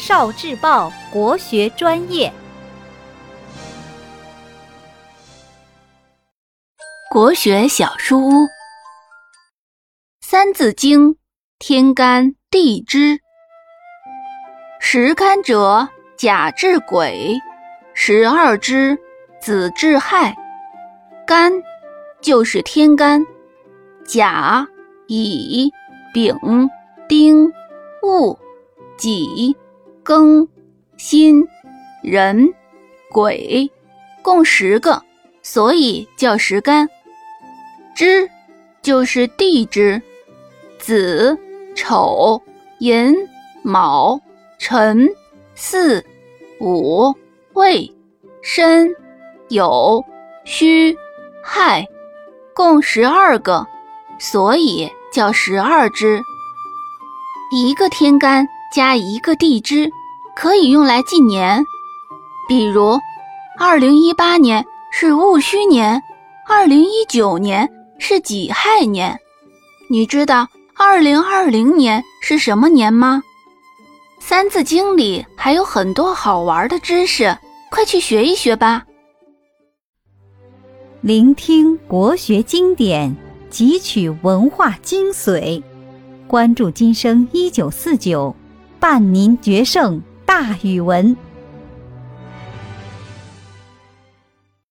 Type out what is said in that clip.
少智报国学专业，国学小书屋，《三字经》天干地支，十干者甲至癸，十二支子至亥。干就是天干，甲、乙、丙、丁、戊、己。庚、辛、壬、癸，共十个，所以叫十干。支就是地支，子、丑、寅、卯、辰、巳、午、未、申、酉、戌、亥，共十二个，所以叫十二支。一个天干加一个地支。可以用来纪年，比如，二零一八年是戊戌年，二零一九年是己亥年。你知道二零二零年是什么年吗？《三字经》里还有很多好玩的知识，快去学一学吧！聆听国学经典，汲取文化精髓，关注今生一九四九，伴您决胜。大语文。